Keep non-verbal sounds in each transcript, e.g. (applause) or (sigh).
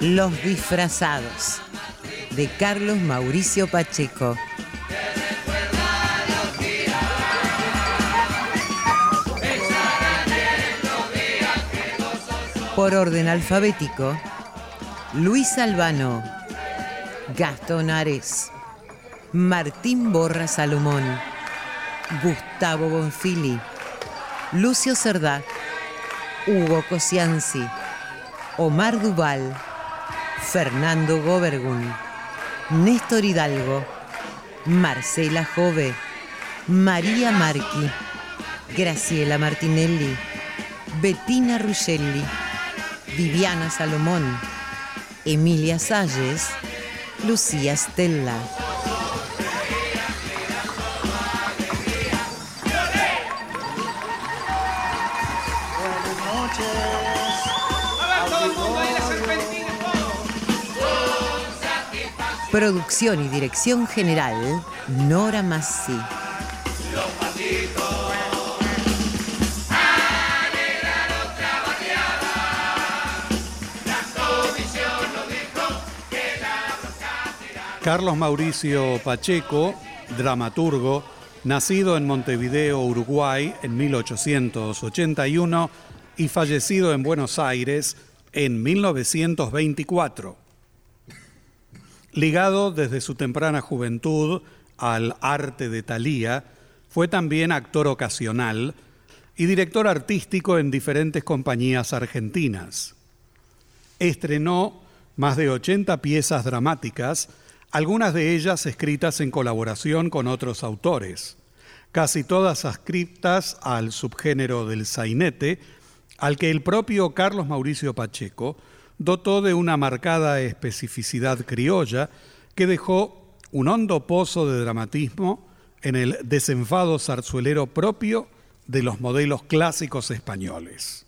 Los disfrazados de Carlos Mauricio Pacheco. Por orden alfabético, Luis Albano, Gastón Ares, Martín Borra Salomón, Gustavo Bonfili, Lucio Cerdá, Hugo Cosianzi, Omar Duval, Fernando Gobergun, Néstor Hidalgo, Marcela Jove, María Marqui, Graciela Martinelli, Bettina Ruscelli, Viviana Salomón, Emilia Salles, Lucía Stella. Producción y dirección general, Nora Massi. Carlos Mauricio Pacheco, dramaturgo, nacido en Montevideo, Uruguay, en 1881 y fallecido en Buenos Aires en 1924. Ligado desde su temprana juventud al arte de Thalía, fue también actor ocasional y director artístico en diferentes compañías argentinas. Estrenó más de 80 piezas dramáticas, algunas de ellas escritas en colaboración con otros autores, casi todas adscritas al subgénero del sainete, al que el propio Carlos Mauricio Pacheco dotó de una marcada especificidad criolla que dejó un hondo pozo de dramatismo en el desenfado zarzuelero propio de los modelos clásicos españoles.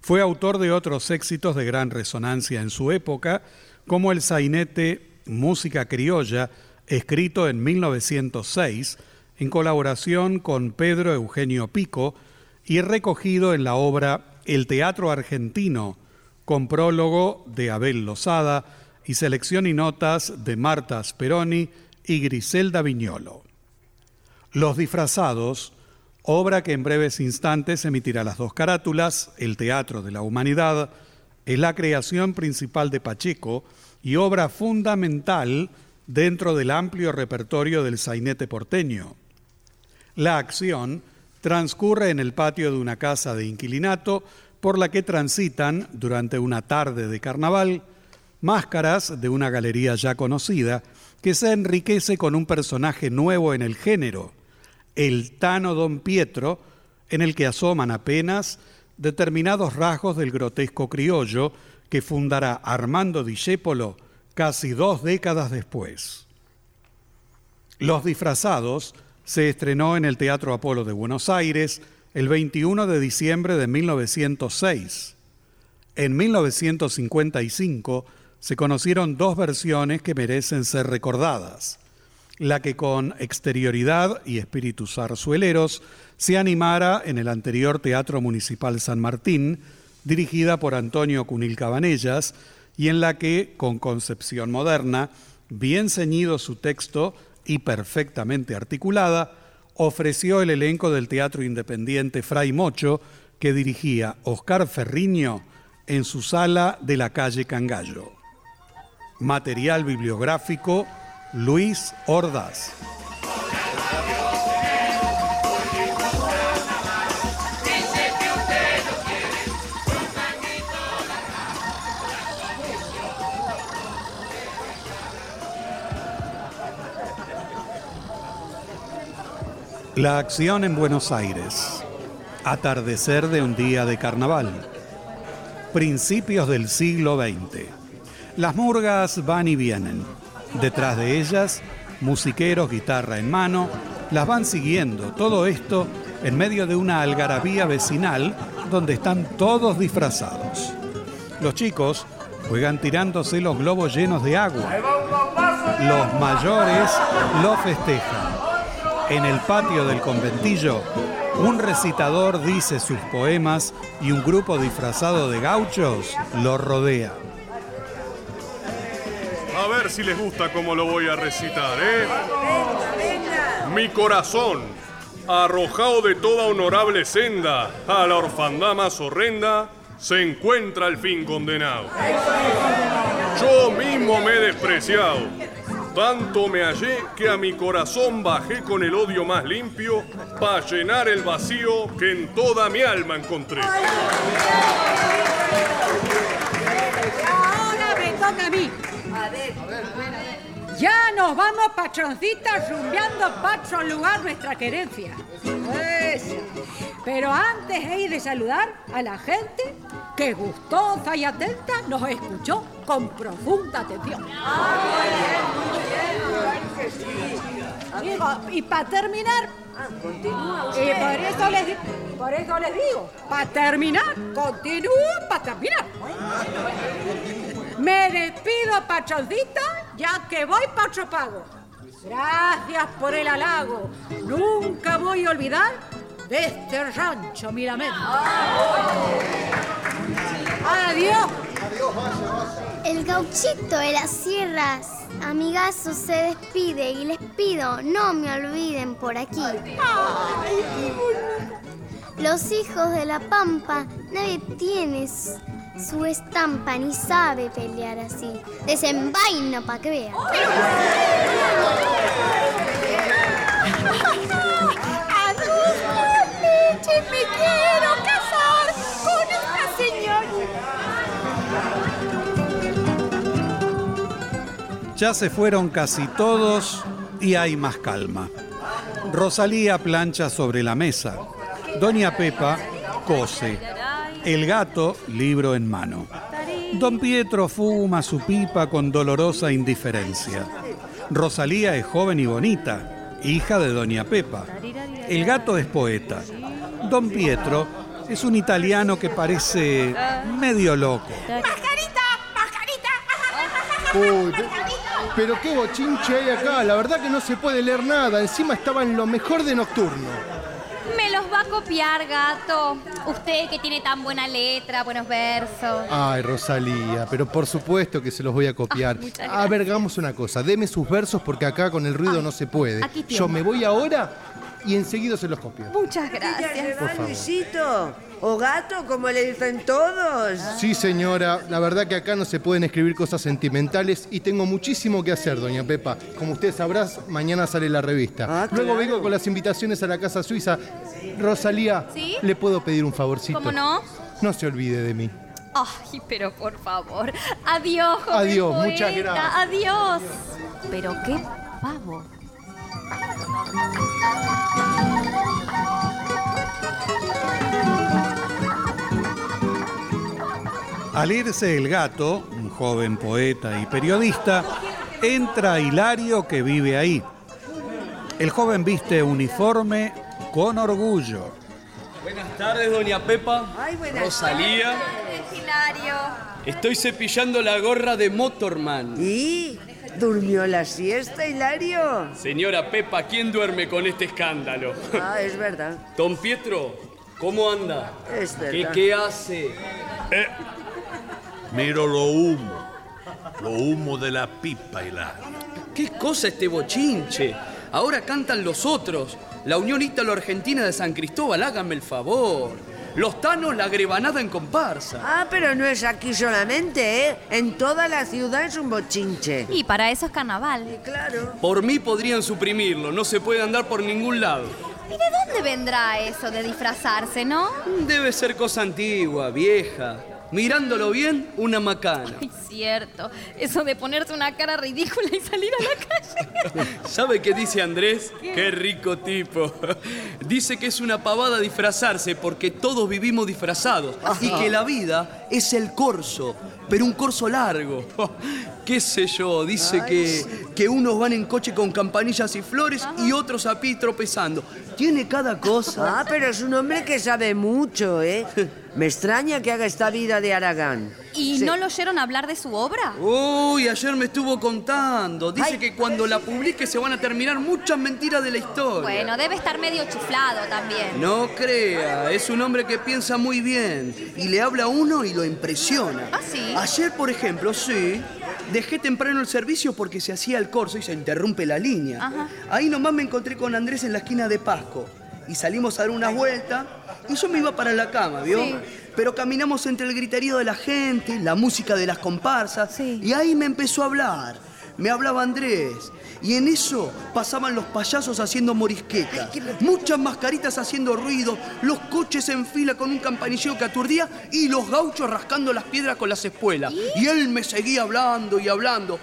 Fue autor de otros éxitos de gran resonancia en su época, como el sainete Música Criolla, escrito en 1906 en colaboración con Pedro Eugenio Pico y recogido en la obra El Teatro Argentino con prólogo de Abel Lozada y selección y notas de Marta Speroni y Griselda Viñolo. Los disfrazados, obra que en breves instantes emitirá las dos carátulas, El Teatro de la Humanidad, es la creación principal de Pacheco y obra fundamental dentro del amplio repertorio del sainete porteño. La acción transcurre en el patio de una casa de inquilinato por la que transitan, durante una tarde de carnaval, máscaras de una galería ya conocida que se enriquece con un personaje nuevo en el género, el Tano Don Pietro, en el que asoman apenas determinados rasgos del grotesco criollo que fundará Armando Discépolo casi dos décadas después. Los disfrazados se estrenó en el Teatro Apolo de Buenos Aires el 21 de diciembre de 1906. En 1955 se conocieron dos versiones que merecen ser recordadas. La que con exterioridad y espíritus zarzueleros se animara en el anterior Teatro Municipal San Martín, dirigida por Antonio Cunil Cabanellas, y en la que, con concepción moderna, bien ceñido su texto y perfectamente articulada, ofreció el elenco del Teatro Independiente Fray Mocho, que dirigía Oscar Ferriño en su sala de la calle Cangallo. Material bibliográfico Luis Ordaz. La acción en Buenos Aires. Atardecer de un día de carnaval. Principios del siglo XX. Las murgas van y vienen. Detrás de ellas, musiqueros, guitarra en mano, las van siguiendo. Todo esto en medio de una algarabía vecinal donde están todos disfrazados. Los chicos juegan tirándose los globos llenos de agua. Los mayores lo festejan. En el patio del conventillo, un recitador dice sus poemas y un grupo disfrazado de gauchos lo rodea. A ver si les gusta cómo lo voy a recitar, ¿eh? Mi corazón, arrojado de toda honorable senda a la orfandad más horrenda, se encuentra al fin condenado. Yo mismo me he despreciado tanto me hallé que a mi corazón bajé con el odio más limpio para llenar el vacío que en toda mi alma encontré. Ahora me toca a mí. Ya nos vamos, patroncitas, rumbeando para otro lugar nuestra querencia. Pero antes he de saludar a la gente que gustosa y atenta nos escuchó con profunda atención. Y para terminar, y por eso les, por eso les digo, para terminar, continúo para terminar. Me despido, pachoncita, ya que voy para otro pago. Gracias por el halago. Nunca voy a olvidar de este rancho Miramento. Adiós. El gauchito de las sierras, amigazo, se despide y les pido no me olviden por aquí. Los hijos de la pampa, nadie tiene su estampa ni sabe pelear así. Desenvaina pa' que vean. me quiero (laughs) Ya se fueron casi todos y hay más calma. Rosalía plancha sobre la mesa. Doña Pepa cose. El gato, libro en mano. Don Pietro fuma su pipa con dolorosa indiferencia. Rosalía es joven y bonita, hija de Doña Pepa. El gato es poeta. Don Pietro es un italiano que parece medio loco. ¡Mascarita! ¡Mascarita! Pero qué bochinche hay acá. La verdad que no se puede leer nada. Encima estaba en lo mejor de nocturno. Me los va a copiar, gato? Usted que tiene tan buena letra, buenos versos. Ay, Rosalía, pero por supuesto que se los voy a copiar. (laughs) Ah, a ver, hagamos una cosa. Deme sus versos porque acá con el ruido no se puede. aquí. Yo me voy ahora y enseguida se los copio. Muchas ¿Ya gracias. Por favor. Luisito? ¿O gato, como le dicen todos? Sí, señora, la verdad que acá no se pueden escribir cosas sentimentales y tengo muchísimo que hacer, doña Pepa. Como usted sabrás, mañana sale la revista. Ah, Luego claro. vengo con las invitaciones a la Casa Suiza. Rosalía, ¿Sí? ¿le puedo pedir un favorcito? ¿Cómo no? No se olvide de mí. Ay, pero por favor. Adiós, joven Adiós, poeta. muchas gracias. Adiós. Pero qué pavo. Al irse el gato, un joven poeta y periodista, entra Hilario que vive ahí. El joven viste uniforme con orgullo. Buenas tardes, doña Pepa. Ay, buenas Rosalía. Hilario. Estoy cepillando la gorra de Motorman. ¿Y? ¿Durmió la siesta, Hilario? Señora Pepa, ¿quién duerme con este escándalo? Ah, es verdad. Don Pietro, ¿cómo anda? Es ¿Qué, verdad. qué hace? Miro lo humo. Lo humo de la pipa, Hilario. ¿Qué cosa este bochinche? Ahora cantan los otros. La Unión Ítalo-Argentina de San Cristóbal, háganme el favor. Los tanos, la grebanada en comparsa. Ah, pero no es aquí solamente, ¿eh? En toda la ciudad es un bochinche. Y para eso es carnaval. Claro. Por mí podrían suprimirlo, no se puede andar por ningún lado. ¿Y de dónde vendrá eso de disfrazarse, no? Debe ser cosa antigua, vieja. Mirándolo bien, una macana. Ay, cierto. Eso de ponerse una cara ridícula y salir a la calle. (laughs) ¿Sabe qué dice Andrés? Qué rico tipo. Dice que es una pavada disfrazarse porque todos vivimos disfrazados y que la vida es el corso, pero un corso largo. (laughs) ¿Qué sé yo? Dice que, que unos van en coche con campanillas y flores y otros a pie tropezando. Tiene cada cosa. Ah, pero es un hombre que sabe mucho, ¿eh? (laughs) Me extraña que haga esta vida de Aragán. ¿Y Sí. no lo oyeron hablar de su obra? Uy, ayer me estuvo contando. Dice Ay. que cuando la publique se van a terminar muchas mentiras de la historia. Bueno, debe estar medio chiflado también. No crea, es un hombre que piensa muy bien y le habla a uno y lo impresiona. ¿Ah, sí? Ayer, por ejemplo, sí, dejé temprano el servicio porque se hacía el corso y se interrumpe la línea. Ajá. Ahí nomás me encontré con Andrés en la esquina de Pasco y salimos a dar una vuelta y yo me iba para la cama, ¿vio? Sí. Pero caminamos entre el griterío de la gente, la música de las comparsas Sí. y ahí me empezó a hablar. Me hablaba Andrés. Y en eso pasaban los payasos haciendo morisquetas, muchas mascaritas haciendo ruido, los coches en fila con un campanilleo que aturdía y los gauchos rascando las piedras con las espuelas. Y él me seguía hablando y hablando.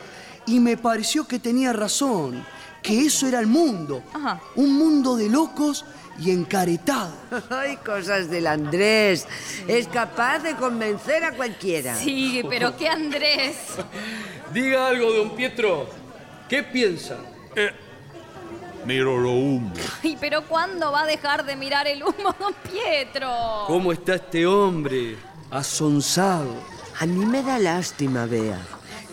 Y me pareció que tenía razón, que eso era el mundo. Ajá. Un mundo de locos y encaretados. Ay, cosas del Andrés. Es capaz de convencer a cualquiera. Sí, pero qué Andrés. (laughs) Diga algo, don Pietro. ¿Qué piensa? Miro lo humo. Ay, pero ¿cuándo va a dejar de mirar el humo, don Pietro? ¿Cómo está este hombre? Asonsado. A mí me da lástima, Bea.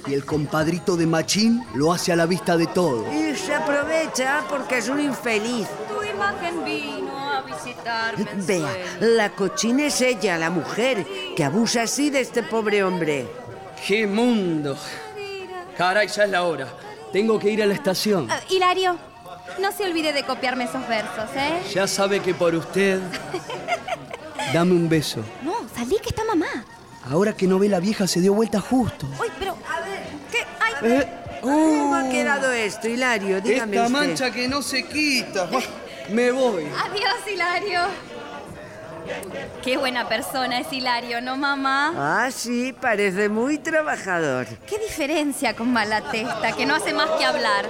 Y el compadrito de Machín lo hace a la vista de todo. Y se aprovecha porque es un infeliz. Tu imagen vino a visitarme. Vea, la cochina es ella, la mujer, que abusa así de este pobre hombre. ¡Qué mundo! Caray, ya es la hora. Tengo que ir a la estación. Ah, Hilario, no se olvide de copiarme esos versos, ¿eh? Ya sabe que por usted... Dame un beso. No, salí que está mamá. Ahora que no ve la vieja se dio vuelta justo. Uy, pero... Eh, ¿Cómo ha uh, quedado esto, Hilario? Dígame Esta usted. mancha que no se quita. Me voy. Adiós, Hilario. Qué buena persona es Hilario, ¿no, mamá? Ah, sí, parece muy trabajador. Qué diferencia con Malatesta, que no hace más que hablar.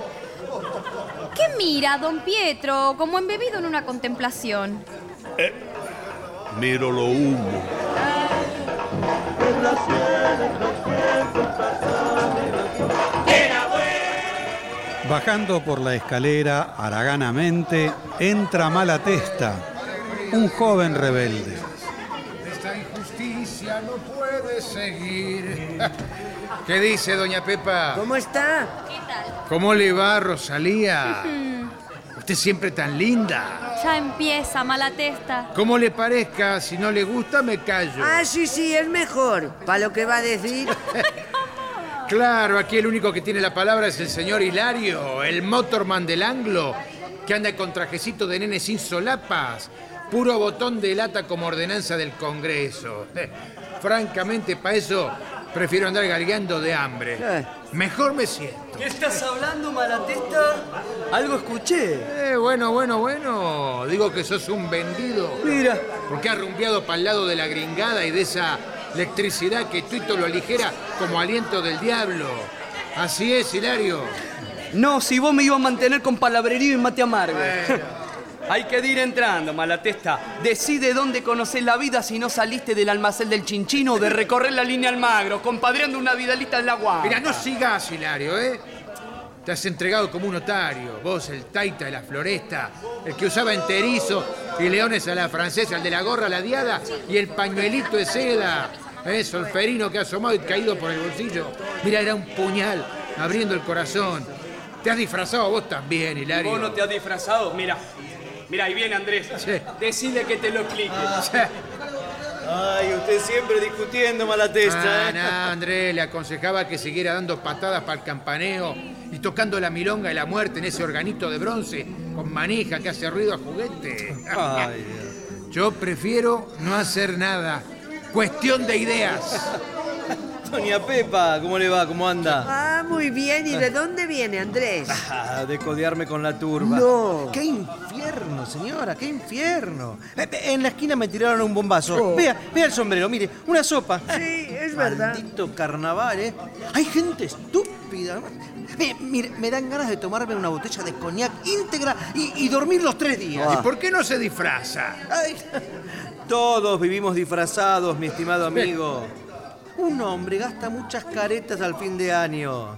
¿Qué mira, don Pietro, como embebido en una contemplación? Miro lo humo. Bajando por la escalera, haraganamente, entra Malatesta, un joven rebelde. Esta injusticia no puede seguir. (laughs) ¿Qué dice doña Pepa? ¿Cómo está? ¿Qué tal? ¿Cómo le va, Rosalía? (laughs) Usted siempre tan linda. Ya empieza, mala testa. Como le parezca, si no le gusta, me callo. Ah, sí, sí, es mejor. Para lo que va a decir. (laughs) Claro, aquí el único que tiene la palabra es el señor Hilario, el motorman del anglo, que anda con trajecito de nene sin solapas, puro botón de lata como ordenanza del Congreso. (laughs) Francamente, para eso prefiero andar gargando de hambre. Eh. Mejor me siento. ¿Qué estás hablando, Malatesta? Algo escuché. Eh, bueno, bueno, bueno. Digo que sos un vendido. Mira. Porque has rumbeado para el lado de la gringada y de esa electricidad que Tuito lo aligera como aliento del diablo. Así es, Hilario. No, si vos me ibas a mantener con palabrerío y mate amargo. Hay que ir entrando, Malatesta. Decide dónde conoces la vida si no saliste del almacén del Chinchino o de recorrer la línea Almagro, compadreando una vidalita en la guapa. Mira, no sigas, Hilario, ¿eh? Te has entregado como un notario. Vos, el taita de la floresta, el que usaba enterizo y leones a la francesa, el de la gorra ladeada y el pañuelito de seda. ¿Eh? Solferino que ha asomado y caído por el bolsillo. Mira, era un puñal abriendo el corazón. Te has disfrazado vos también, Hilario. Vos no te has disfrazado, mira. Mira, ahí viene Andrés. Decide que te lo explique. Ay, usted siempre discutiendo, Malatesta. Ah, ¿eh? no, Andrés, le aconsejaba que siguiera dando patadas para el campaneo y tocando la milonga y la muerte en ese organito de bronce con manija que hace ruido a juguete. Ay, Yo prefiero no hacer nada. Cuestión de ideas. Doña Pepa, ¿cómo le va? ¿Cómo anda? Ah, muy bien. ¿Y de dónde viene, Andrés? Ah, de codearme con la turba. No. ¡Qué infierno, señora! ¡Qué infierno! Eh, eh, En la esquina me tiraron un bombazo. Oh. Vea, vea el sombrero, mire, una sopa. Sí, es verdad. Maldito carnaval, ¿eh? Hay gente estúpida. Mire, mire, me dan ganas de tomarme una botella de coñac íntegra y, y dormir los tres días. ¿Y por qué no se disfraza? Ay, todos vivimos disfrazados, mi estimado amigo. (laughs) Un hombre gasta muchas caretas al fin de año.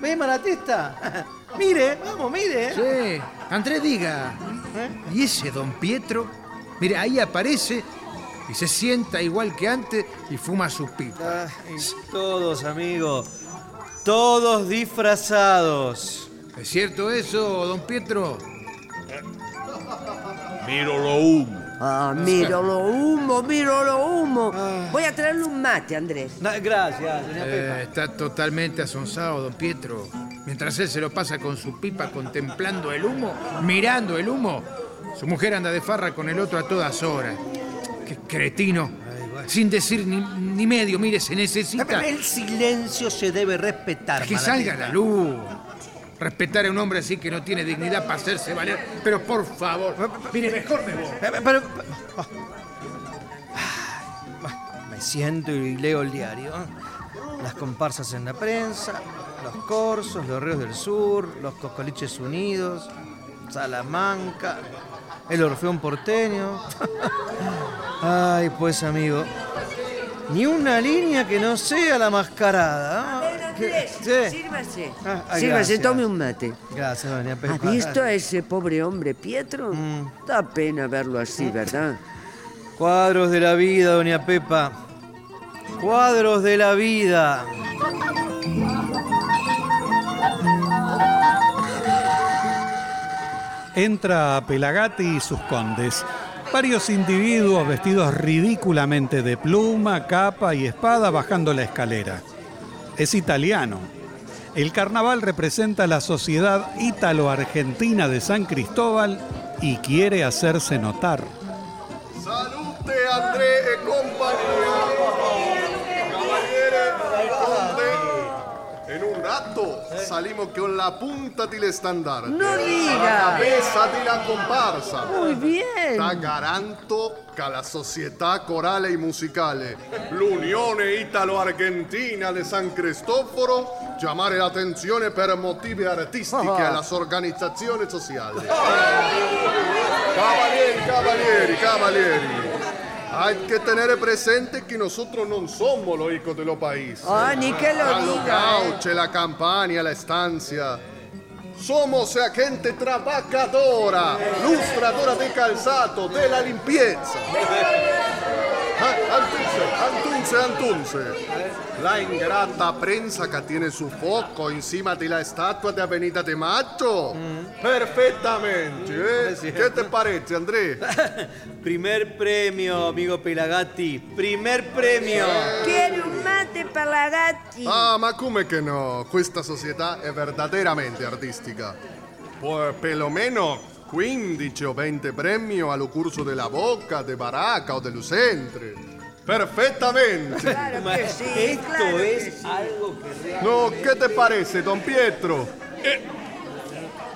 ¿Ve, Malatesta? (laughs) mire, vamos, mire. Sí, Andrés diga. ¿Y ese don Pietro? Mire, ahí aparece y se sienta igual que antes y fuma su pipa. Ay, todos, amigo. Todos disfrazados. ¿Es cierto eso, don Pietro? Miro lo humo. Ah, miro lo humo, miro lo humo. Voy a traerle un mate, Andrés. gracias, doña Eh, está totalmente asonsado, don Pietro. Mientras él se lo pasa con su pipa contemplando el humo, mirando el humo, su mujer anda de farra con el otro a todas horas. ¡Qué cretino! Sin decir ni, ni medio, mire, se necesita El silencio se debe respetar. que salga la luz. Respetar a un hombre así que no tiene dignidad para hacerse valer. Pero por favor, mire, mejor me voy. Pero- pero- oh. Ay, Me siento y leo el diario. Las comparsas en la prensa, los corsos, los ríos del sur, los coscoliches unidos, Salamanca, el Orfeón porteño. (laughs) Ay, pues amigo, ni una línea que no sea la mascarada. ¿Ah? Andrés, Sí. sírvase. Ah, ay, sírvase, gracias. tome un mate. Gracias, doña Pepa. ¿Has visto a ese pobre hombre, Pietro? Da pena verlo así, ¿verdad? Cuadros de la vida, doña Pepa. Cuadros de la vida. Entra a Pelagati y sus condes. Varios individuos vestidos ridículamente de pluma, capa y espada bajando la escalera. Es italiano. El carnaval representa la sociedad ítalo-argentina de San Cristóbal y quiere hacerse notar. Salute André e compañía. Conde. En un rato salimos con la punta del estandarte. No diga. La cabeza de la comparsa. Muy bien. Da garanto che la società corale e musicale, l'Unione Italo-Argentina di San Cristoforo, chiamare l'attenzione per motivi artistici Ah. alla organizzazione sociale. Cavalieri, cavalieri, cavalieri. Hay que tener presente que nosotros no somos los hijos de los países. Ah, ni que lo La diga, cauche, la campaña, la estancia. Somos gente trabajadora, lustradora de calzado, de la limpieza. Antunce, Antunce. La ingrata prensa que tiene su foco encima de la estatua de Avenida de Macho. Perfectamente, ¿eh? ¿Qué te parece, Andrés? (laughs) Primer premio, amigo Pelagatti. Primer premio. Quiero un mate Pelagatti. Ah, ma come che no? Questa società è verdaderamente artistica. Pues, perlomeno 15 o 20 premi allo corso della Bocca, de Baracca o de Lucentre. Perfectamente. Claro que sí, Esto claro que es sí. algo que realmente... No, ¿qué te parece, don Pietro?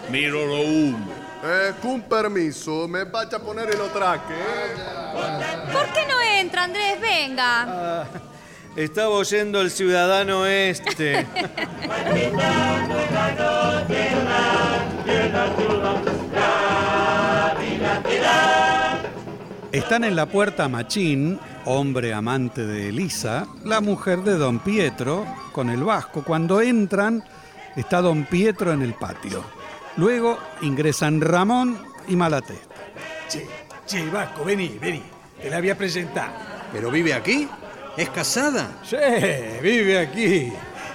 Miro lo humo. Eh, con permiso, me vaya a poner el traque, ¿eh? ¿Por qué no entra, Andrés? Venga. Ah, estaba oyendo el ciudadano este. (laughs) Están en la puerta Machín, hombre amante de Elisa, la mujer de don Pietro, con el vasco. Cuando entran, está don Pietro en el patio. Luego ingresan Ramón y Malatesta. Che, che, Vasco, vení, vení. Te la voy a presentar. ¿Pero vive aquí? ¿Es casada? Sí, vive aquí.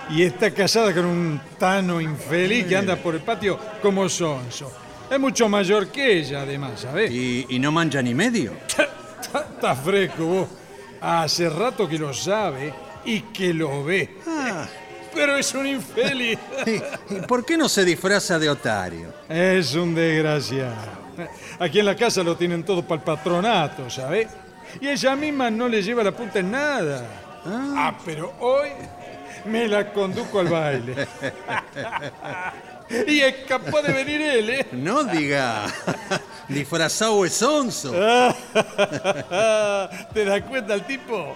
Y está casada con un tano infeliz que anda por el patio como sonso. Es mucho mayor que ella, además, ¿sabes? ¿Y, y no mancha ni medio? (laughs) Está fresco vos. Hace rato que lo sabe y que lo ve. Ah. Pero es un infeliz. (laughs) ¿Y por qué no se disfraza de otario? Es un desgraciado. Aquí en la casa lo tienen todo para el patronato, ¿sabes? Y ella misma no le lleva la punta en nada. Ah, pero hoy me la conduco al baile. (laughs) (laughs) y es capaz de venir él, ¿eh? No diga. Disfrazado es onzo. (laughs) ¿Te das cuenta el tipo?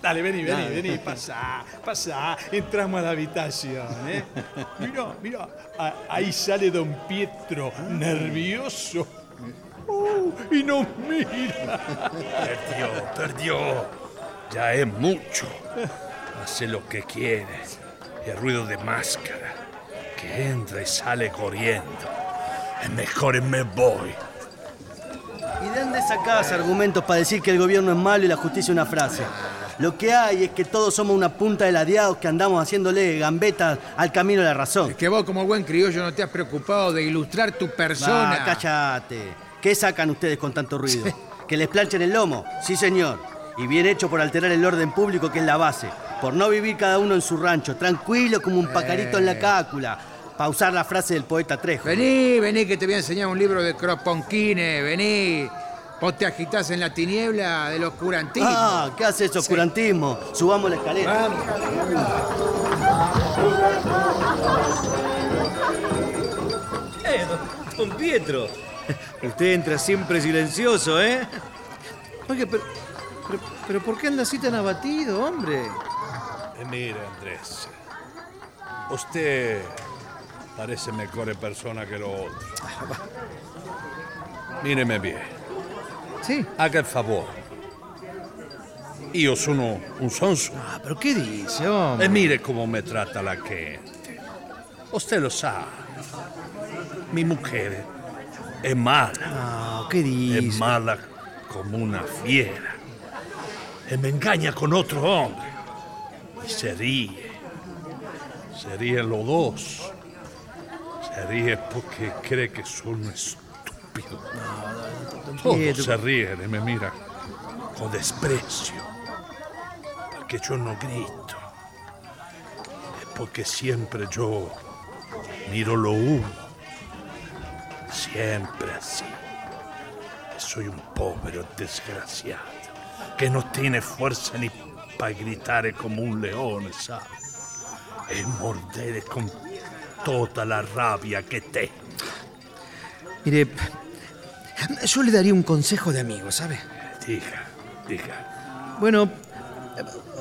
Dale, vení, vení, Dale. vení, pasa, pasa. Entramos a la habitación, ¿eh? Mira, mira, a- ahí sale don Pietro, nervioso. Uh, y nos mira. Perdió, perdió. Ya es mucho. Hace lo que quiere. Y el ruido de máscara. Que entra y sale corriendo. Es mejor me voy. ¿Y de dónde sacás argumentos para decir que el gobierno es malo y la justicia una frase? Lo que hay es que todos somos una punta de ladeados que andamos haciéndole gambetas al camino de la razón. Es que vos, como buen criollo, no te has preocupado de ilustrar tu persona. Ah, cállate. ¿Qué sacan ustedes con tanto ruido? ¿Que les planchen el lomo? Sí, señor. Y bien hecho por alterar el orden público, que es la base. Por no vivir cada uno en su rancho, tranquilo como un pacarito en la cácula. Para usar la frase del poeta Trejo. Vení, vení, que te voy a enseñar un libro de Kroponkine, vení. Vos te agitás en la tiniebla del oscurantismo. Ah, ¿qué hace eso, oscurantismo? Subamos la escalera. Eh, don, don Pietro. Usted entra siempre silencioso, ¿eh? Oye, pero, pero, pero ¿por qué anda así tan abatido, hombre? Eh, mire, Andrés. Usted parece mejor persona que lo otro. Míreme bien. Sí. Haga el favor. Io sono un sonso. Ah, pero ¿qué dice, hombre? E mire cómo me trata la gente. Usted lo sabe. Mi mujer es mala. Ah, ¿qué dice? Es mala como una fiera. Y me engaña con otro hombre. Y se ríe. Se ríen los dos. Se ríe porque cree que un estúpido. Pietro. se ríen y me miran con desprecio. Porque yo no grito. Es porque siempre yo miro lo humo. Siempre así. Soy un pobre desgraciado que no tiene fuerza ni para gritar como un león, ¿sabes? E mordere con toda la rabia que tengo. Mire, yo le daría un consejo de amigo, ¿sabe? Diga, diga. Bueno,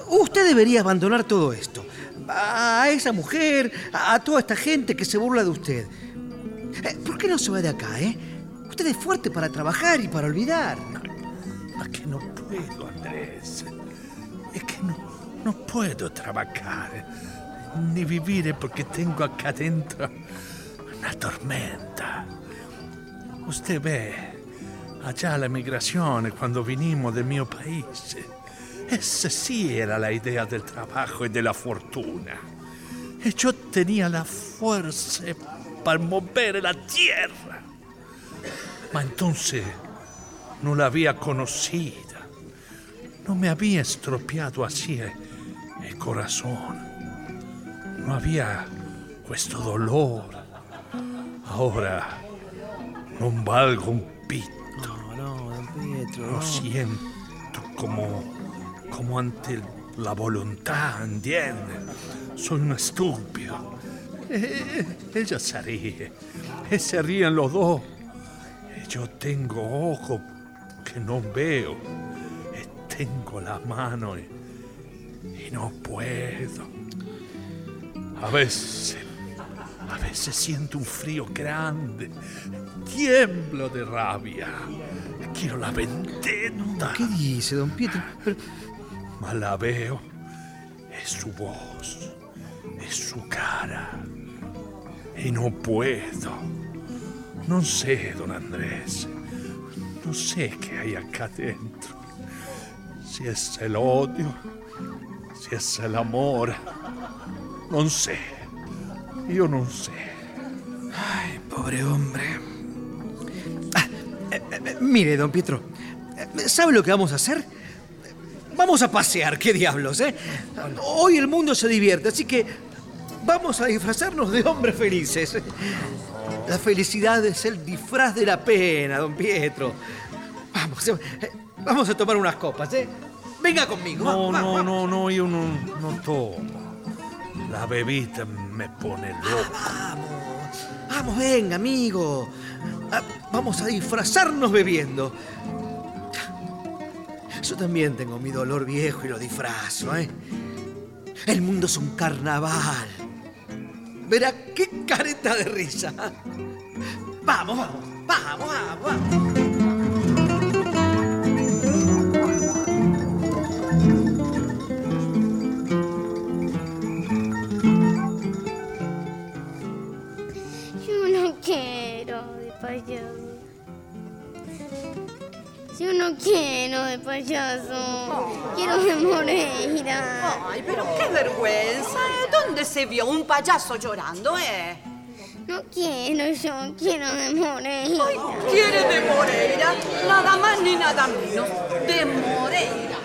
usted debería abandonar todo esto. A esa mujer, a toda esta gente que se burla de usted. Eh, ¿Por qué no se va de acá, eh? Usted es fuerte para trabajar y para olvidar. Ma que no puedo, Andrés. Es que no, no puedo trabajar ni vivir porque tengo acá dentro una tormenta. Usted ve allá la emigración, cuando vinimos del mio paese. Esa sí era la idea del trabajo y de la fortuna. Y yo tenía la fuerza para mover la tierra. Ma entonces no la había conocida. No me había estropeado así el corazón. No había questo dolor. Ahora no valgo un pito. No, no, don Pietro. Lo no. siento como, como ante la voluntad, ¿entiende? Soy un estúpido. Eh, ella se ríe. E se ríen los dos. Y yo tengo ojos que no veo. Y tengo la mano y, y no puedo. A veces, a veces siento un frío grande. Tiemblo de rabia. Quiero la vendetta. ¿Qué dice, don Pietro? Pero- Ma la veo. Es su voz. Es su cara. Y no puedo. No sé, don Andrés. No sé qué hay acá dentro. Si es el odio. Si es el amor. No sé. Yo no sé. Ay, pobre hombre. Ah, eh, eh, mire, don Pietro, eh, ¿sabe lo que vamos a hacer? Vamos a pasear, qué diablos, ¿eh? Hoy el mundo se divierte, así que vamos a disfrazarnos de hombres felices. La felicidad es el disfraz de la pena, don Pietro. Vamos, eh, vamos a tomar unas copas, ¿eh? Venga conmigo. No, no, no, no, yo no, no tomo. La bebida me pone loco. Vamos, venga, amigo. Ah, Vamos a disfrazarnos bebiendo. Yo también tengo mi dolor viejo y lo disfrazo, ¿eh? El mundo es un carnaval. Verá qué careta de risa. Vamos, vamos, vamos, vamos. vamos. Payaso. Yo no quiero de payaso. Quiero de Moreira. Ay, pero qué vergüenza. ¿eh? ¿Dónde se vio un payaso llorando, eh? No quiero yo, quiero de Moreira. Ay, quiere de Moreira. Nada más ni nada menos. De Moreira.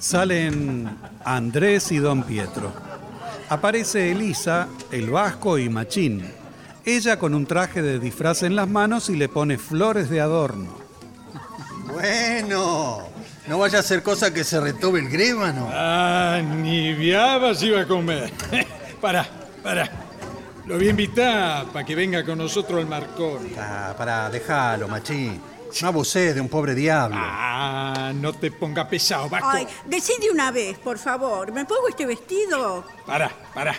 Salen Andrés y Don Pietro. Aparece Elisa, el vasco y Machín. Ella con un traje de disfraz en las manos y le pone flores de adorno. Bueno, no vaya a ser cosa que se retobe el grémano. Ah, ni viabas iba a comer. (laughs) pará, pará. Lo voy a invitar para que venga con nosotros al Marcón. Ah, pará, déjalo, machín. No abuses de un pobre diablo. Ah, no te ponga pesado, Vasco. Ay, decide una vez, por favor. ¿Me pongo este vestido? Pará, pará.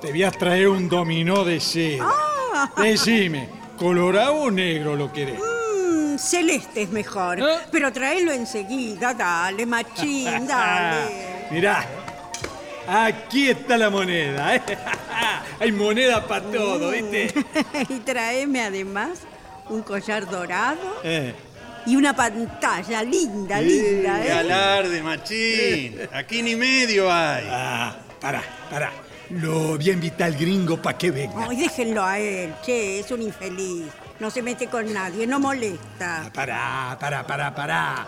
Te voy a traer un dominó de seda. Ah. Decime, ¿colorado o negro lo querés? Mm, celeste es mejor. Pero tráelo enseguida, dale, machín, (laughs) dale. Mirá, aquí está la moneda. ¿eh? (laughs) Hay moneda para todo, ¿viste? (laughs) y tráeme además un collar dorado Eh. y una pantalla linda, linda, ¡Qué ¿eh? alarde, machín! Aquí ni medio hay. Ah, pará, pará. Lo voy a invitar al gringo para que venga. Ay, déjenlo a él, che, es un infeliz. No se mete con nadie, no molesta. Pará, pará, pará, pará.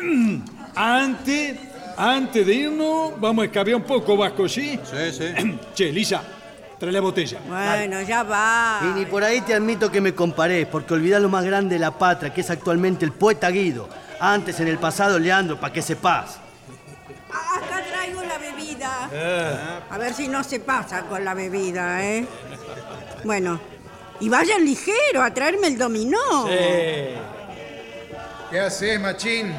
Mm, Antes, antes de irnos, vamos a escabear un poco, Vasco, ¿sí? Sí, sí. Che, Lisa, trae la botella. Bueno, ya va. Y ni por ahí te admito que me comparés, porque olvidás lo más grande de la patria, que es actualmente el poeta Guido. Antes, en el pasado, Leandro, para que sepas. Acá traigo la bebida. Ah. A ver si no se pasa con la bebida, ¿eh? Bueno, y vayan ligero a traerme el dominó. ¿Qué haces, machín?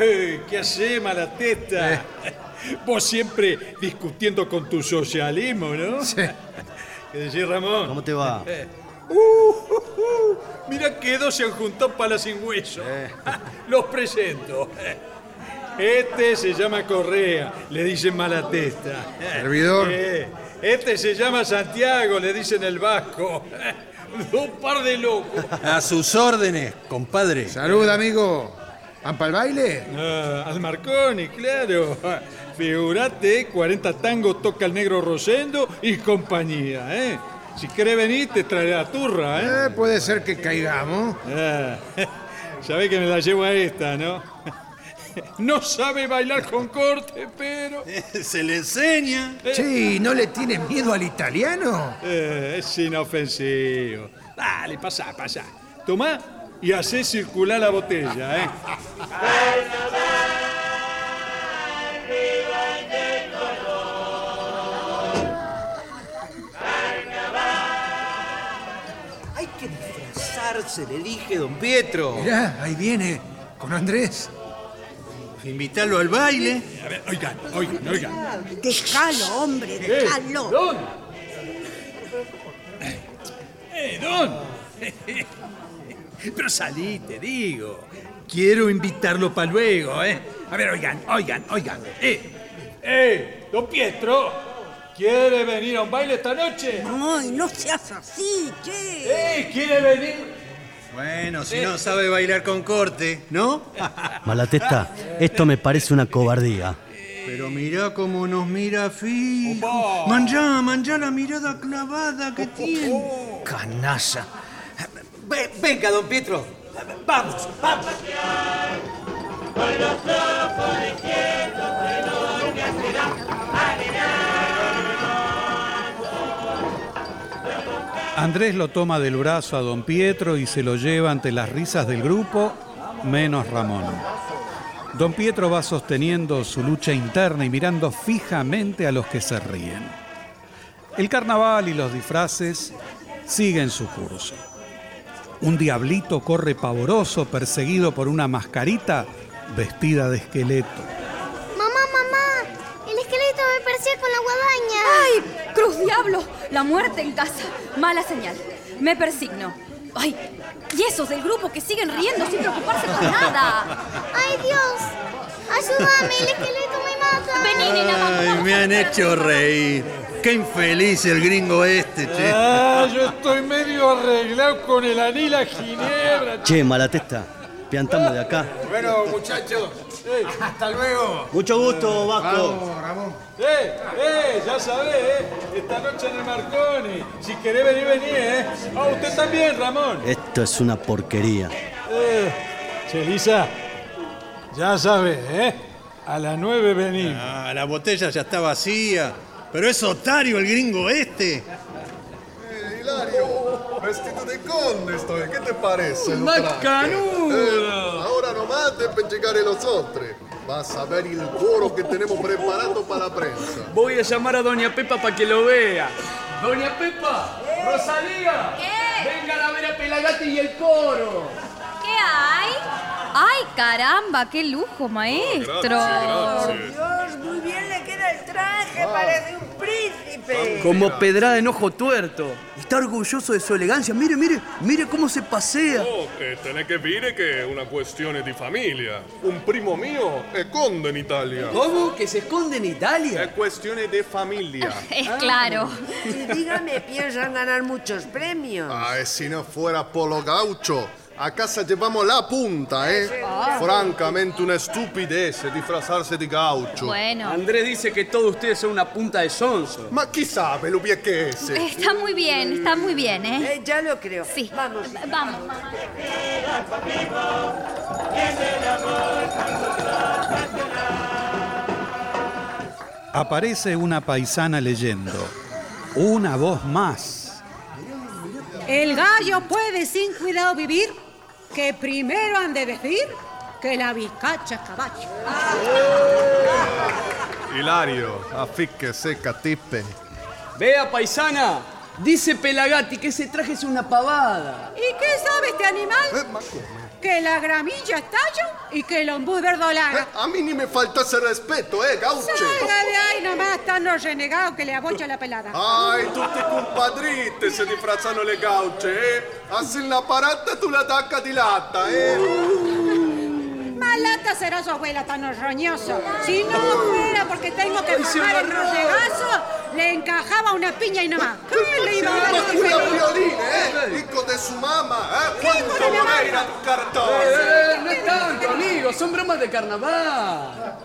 ¡Ey! ¿Qué haces, malatesta? Vos siempre discutiendo con tu socialismo, ¿no? Sí. (laughs) ¿Qué decís, Ramón? ¿Cómo te va? (laughs) Uh, uh, uh. Mira que dos se han juntado para sin hueso. (laughs) Los presento. Este se llama Correa, le dicen Malatesta. Servidor. Eh, Este se llama Santiago, le dicen el Vasco. Un par de locos. A sus órdenes, compadre. Salud, amigo. ¿Van para el baile? Ah, al Marconi, claro. Figurate, 40 tangos toca el negro Rosendo y compañía, ¿eh? Si querés venir, te traeré la turra, ¿eh? Eh, puede ser que caigamos. Ah, (laughs) sabés que me la llevo a esta, ¿no? (laughs) No sabe bailar con corte, pero... (laughs) Se le enseña. Sí, ¿no le tienes miedo al italiano? Eh, es inofensivo. Dale, pasa, pasa. Tomá y hacé circular la botella, ¿eh? Hay que disfrazarse, le dije, don Pietro. Mirá, ahí viene, con Andrés. Invitarlo al baile. A ver, oigan, oigan, oigan. Déjalo, hombre, déjalo. Don. ¡Eh, Don! (laughs) Pero salí, te digo. Quiero invitarlo para luego, ¿eh? A ver, oigan, oigan, oigan. ¡Eh! ¡Eh! ¡Don Pietro! ¿Quiere venir a un baile esta noche? Ay, no seas así, che. ¡Eh! ¿Quiere venir? Bueno, si no sabe bailar con corte, ¿no? (laughs) Malatesta, esto me parece una cobardía. Pero mirá cómo nos mira fijo. Manjá, manjá la mirada clavada que tiene. Canalla. Ve- venga, don Pietro. Vamos, vamos. Andrés lo toma del brazo a don Pietro y se lo lleva ante las risas del grupo, menos Ramón. Don Pietro va sosteniendo su lucha interna y mirando fijamente a los que se ríen. El carnaval y los disfraces siguen su curso. Un diablito corre pavoroso perseguido por una mascarita vestida de esqueleto. Mamá, mamá, el esqueleto me persigue con la guadaña. ¡Ay! ¡Cruz diablo! La muerte en casa. Mala señal. Me persigno. ¡Ay! Y esos del grupo que siguen riendo sin preocuparse por nada. Ay, Dios, ayúdame, el esqueleto me mata. Vení, nena, vamos, Ay, vamos. me han hecho reír. Qué infeliz el gringo este, che. Ah, yo estoy medio arreglado con el anila ginebra. Che, Malatesta, piantamos de acá. Bueno, muchachos, hasta luego. Mucho gusto, Vasco. Vamos, Ramón. ¡Eh! ¡Eh! Ya sabés, ¿eh? Esta noche en el Marconi. Si querés venir, vení, ¿eh? Ah, usted también, Ramón. Esto es una porquería. Eh, che, Lisa, ya sabés, ¿eh? A las nueve venimos. Ah, la botella ya está vacía. Pero es otario el gringo este. Hilario, vestido de conde estoy. ¿Qué te parece? ¡Macanudo! traje? Eh, ahora nomás de pechecar los otros. Vas a ver el coro que tenemos preparado para la prensa. Voy a llamar a Doña Pepa para que lo vea. Doña Pepa, Rosalía, ¿Qué? vengan a ver a Pelagati y el coro. ¿Qué hay? ¡Ay, caramba! ¡Qué lujo, maestro! Dios, muy bien le queda el traje, parece un príncipe. Como pedrada en ojo tuerto. Está orgulloso de su elegancia. Mire, mire, mire cómo se pasea. Oh, e tenés che dire che è una questione di famiglia. Un primo mio è conde in Italia. ¿Cómo? ¿Que se esconde en Italia? È questione di famiglia. (laughs) Es claro. Y dígame, piensan ganar muchos premios. Ah, e si no fuera Polo Gaucho, a casa llevamos la punta, ¿eh? Francamente, una estupidez disfrazarse de gaucho. Bueno. Andrés dice que todos ustedes son una punta de sonso. Ma chi sabe lo bien che es? Está muy bien, está muy bien, ¿eh? Eh, ya lo creo. Sí. Vamos. Vamos. Aparece una paisana leyendo. Una voz más. El gallo puede sin cuidado vivir, que primero han de decir que la vizcacha es caballo. Hilario, afíquese, catipe. Vea, paisana, dice Pelagati que ese traje es una pavada. ¿Y qué sabe este animal? Que la gramilla es tallo y que el ombú verdolaga. A mí ni me falta ese respeto, ¿eh, gaucho? Salga de ahí nomás, están los renegados que le abocha la pelada. Ay, tutti compadrite se disfrazzano le gauche, eh? Hacen la parata tu la tacca di latta, eh? Malata será su abuela tan roñoso. Si no fuera porque tengo que el regazo, le encajaba una piña y nada más. ¿Qué le iba a dar violín, ¿eh? Hijo de su mamá, ¿eh? ¿Cuánto van a ir a tu cartón? Eh, no es tanto, amigo, son bromas de carnaval.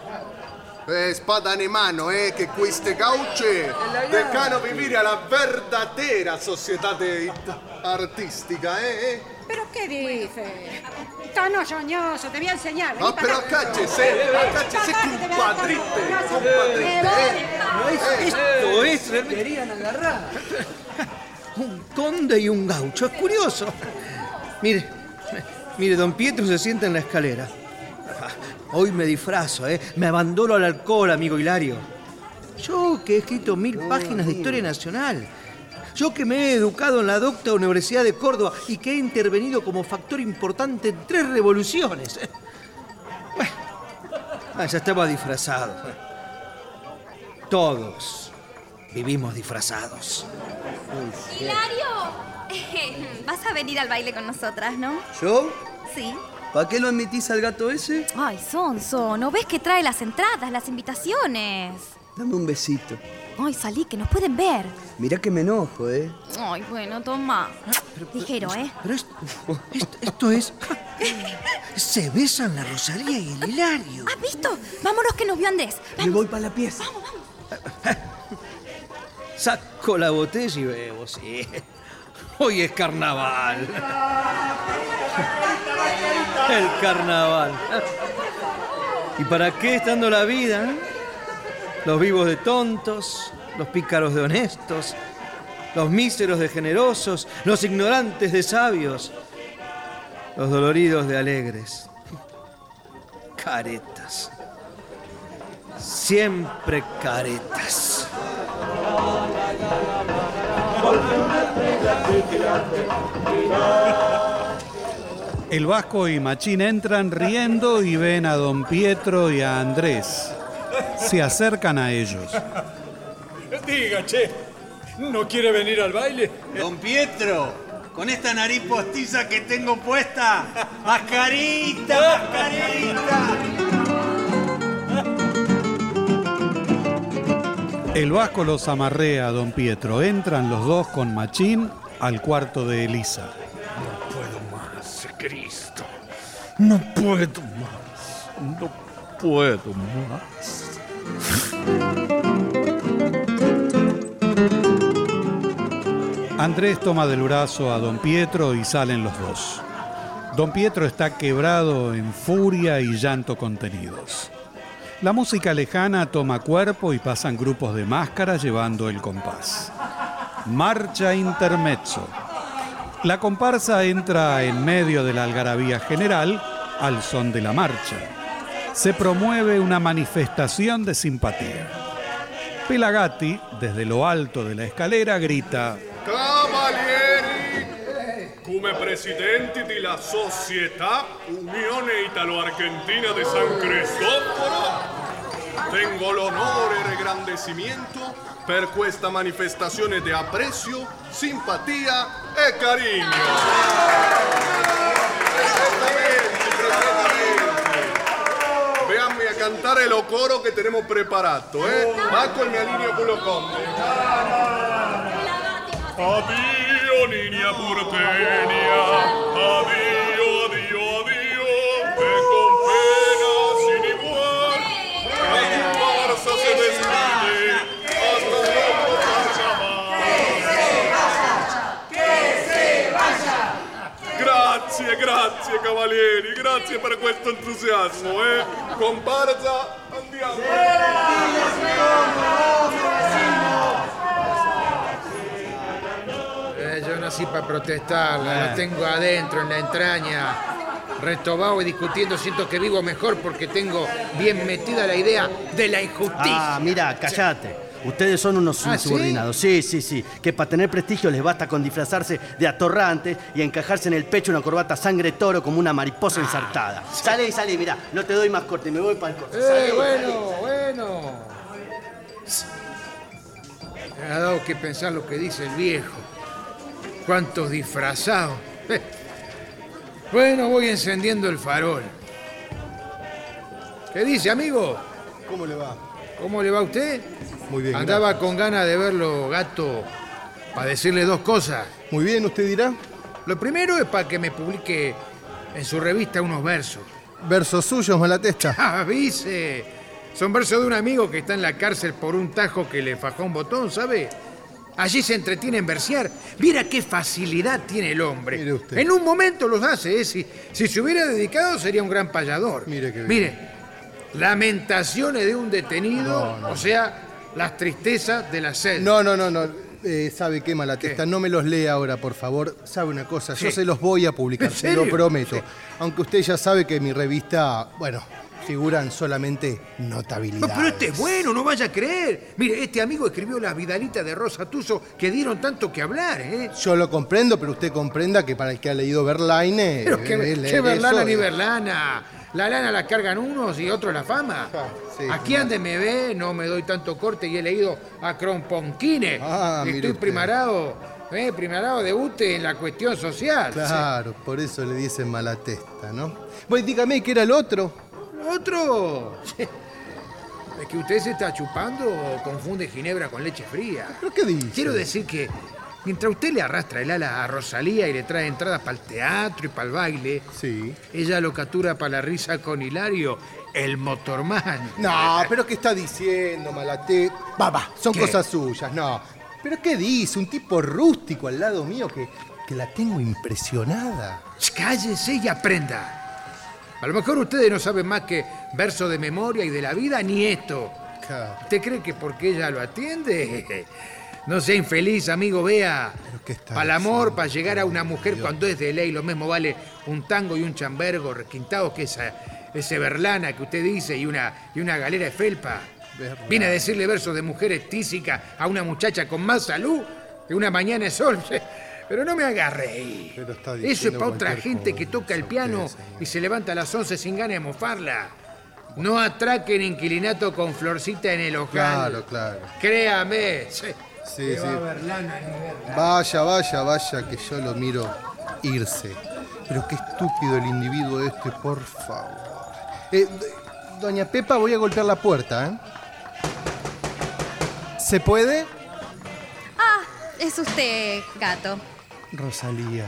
Eh, spada in mano, eh, che queste gauche decano vivere alla verdadera società de- artistica, eh? Eh. ¿Pero qué dice? Tan roñoso, te voy a enseñar. Vení para però acá. accáchese, Vení accáchese, para acá, que te voy a dar compadrite, roñoso. compadrite, Me eh. voy. Esto es realmente Querían agarrar. un conde y un gaucho. Es curioso. Mire, mire, don Pietro se sienta en la escalera. Hoy me disfrazo, ¿eh? Me abandono al alcohol, amigo Hilario. Yo que he escrito mil páginas de historia nacional. Yo que me he educado en la docta Universidad de Córdoba y que he intervenido como factor importante en tres revoluciones. (laughs) Bueno, ah, ya estaba disfrazado. Todos vivimos disfrazados. Hilario, (laughs) vas a venir al baile con nosotras, ¿no? ¿Yo? Sí. ¿Para qué lo admitís al gato ese? Ay, Sonso, ¿no ves que trae las entradas, las invitaciones? Dame un besito. Ay, salí, que nos pueden ver. Mirá que me enojo, ¿eh? Ay, bueno, toma. Ligero, ¿eh? Pero esto, esto, esto es... Se besan la Rosalía y el Hilario. ¿Has visto? Vámonos que nos vio Andrés. Me voy para la pieza. (laughs) Saco la botella y bebo, sí. Hoy es carnaval. El carnaval. ¿Y para qué estando la vida? eh? Los vivos de tontos, los pícaros de honestos, los míseros de generosos, los ignorantes de sabios, los doloridos de alegres. Caretas. Siempre caretas. El Vasco y Machín entran riendo y ven a don Pietro y a Andrés. Se acercan a ellos. Diga, che, ¿no quiere venir al baile? Don Pietro, con esta nariz postiza que tengo puesta, mascarita, mascarita. El Vasco los amarrea a don Pietro. Entran los dos con Machín al cuarto de Elisa. No puedo más, Cristo. No puedo más. No más. Andrés toma del brazo a don Pietro y salen los dos. Don Pietro está quebrado en furia y llanto contenidos. La música lejana toma cuerpo y pasan grupos de máscaras llevando el compás. Marcha intermezzo. La comparsa entra en medio de la algarabía general al son de la marcha. Se promueve una manifestación de simpatía. Pelagatti, desde lo alto de la escalera, grita: Cavalieri, come presidenti della Società Unione Italo-Argentina de San Cristoforo, tengo l'onore e ringrandecimiento per questa manifestazione di apprezzio, simpatia e cariño. Véanme a cantare lo coro che tenemos preparato, eh? Marco il mio alineo con lo conde. Addio niña porteña, addio, Grazie, grazie cavalieri, grazie per questo entusiasmo, eh? Comparsa, andiamo. Eh, yo nací para protestarla, la tengo adentro, en la entraña, retobado y discutiendo, siento que vivo mejor porque tengo bien metida la idea de la injusticia. Ah, mira, callate. Ustedes son unos ¿Ah, sí? insubordinados. Sí, sí, sí. Que para tener prestigio les basta con disfrazarse de atorrantes y encajarse en el pecho una corbata sangre toro como una mariposa ensartada. Sale y sale, mira, no te doy más corte, me voy para el corte. Eh, bueno, bueno. Me ha dado que pensar lo que dice el viejo. Cuántos disfrazados. Bueno, voy encendiendo el farol. ¿Qué dice, amigo? ¿Cómo le va? ¿Cómo le va a usted? Muy bien. Andaba gracias. con ganas de verlo, gato, para decirle dos cosas. Muy bien, usted dirá. Lo primero es para que me publique en su revista unos versos. Versos suyos, Malatesta. (laughs) Avise. Son versos de un amigo que está en la cárcel por un tajo que le fajó un botón, ¿sabe? Allí se entretiene en versear. Mira qué facilidad tiene el hombre. En un momento los hace, ¿eh? Si, si se hubiera dedicado sería un gran payador. Mire qué bien. Mire, lamentaciones de un detenido, No, no. o sea, las tristezas de la sed. No, no, no, no. Eh, ¿Sabe qué, Malatesta? No me los lea ahora, por favor. ¿Sabe una cosa? Yo se los voy a publicar, ¿En se lo prometo. Sí. Aunque usted ya sabe que mi revista, bueno, figuran solamente No, notabilidades. pero este es bueno, no vaya a creer. Mire, este amigo escribió las vidalitas de Rosa Tuso que dieron tanto que hablar, ¿eh? Yo lo comprendo, pero usted comprenda que para el que ha leído Verlaine... Pero qué, eh, eso ni Berlana. La lana la cargan unos y otros la fama. Aquí ande me ve, no me doy tanto corte y he leído a Kronponkine. Ah, Estoy primarado, eh, primarado de UTE en la cuestión social. Claro, por eso le dicen Malatesta, ¿no? Bueno, dígame, ¿qué era el otro? ¿Otro? Es que usted se está chupando o confunde ginebra con leche fría. ¿Pero qué dice? Quiero decir que mientras usted le arrastra el ala a Rosalía y le trae entradas para el teatro y para el baile, sí. ella lo captura para la risa con Hilario, el motorman. No, pero ¿qué está diciendo, Malate? Va, va, son ¿Qué? cosas suyas, no. ¿Pero qué dice? Un tipo rústico al lado mío que, que la tengo impresionada. Cállese y aprenda. A lo mejor ustedes no saben más que verso de memoria y de la vida ni esto. ¿Usted cree que porque ella lo atiende? No sea infeliz, amigo, vea. Para el amor, para llegar a una mujer cuando es de ley, lo mismo vale un tango y un chambergo requintados que esa, ese berlana que usted dice y una, y una galera de felpa. Viene a decirle versos de mujeres tísicas a una muchacha con más salud que una mañana de sol. (laughs) Pero no me haga reír. Pero está Eso es para otra gente que toca el piano y se levanta a las 11 sin ganas de mofarla. No atraquen inquilinato con florcita en el ojal. Claro, claro. Créame. Sí, Sí, Que sí. va ni Berlana. Vaya, vaya, vaya, que yo lo miro irse. Pero qué estúpido el individuo este, por favor. Eh, doña Pepa, voy a golpear la puerta, ¿eh? ¿Se puede? Ah, es usted, gato. Rosalía,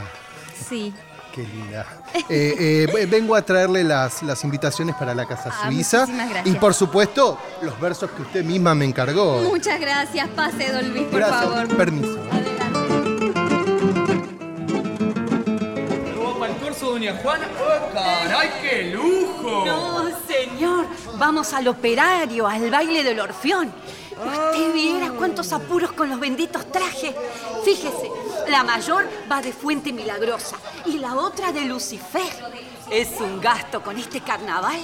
Sí. Qué linda. Eh, eh, ve- vengo a traerle las, las invitaciones para la Casa Ah, Suiza. muchísimas gracias. Y por supuesto, los versos que usted misma me encargó. Muchas gracias. Pase, Don Luis, por Gracias, favor. permiso. ¿No va para el corso, doña Juana? ¡Oh, caray, qué lujo! No, señor. Vamos al operario, al baile del Orfeón. Usted viera cuántos apuros con los benditos trajes. Fíjese, la mayor va de Fuente Milagrosa y la otra de Lucifer. Es un gasto con este carnaval,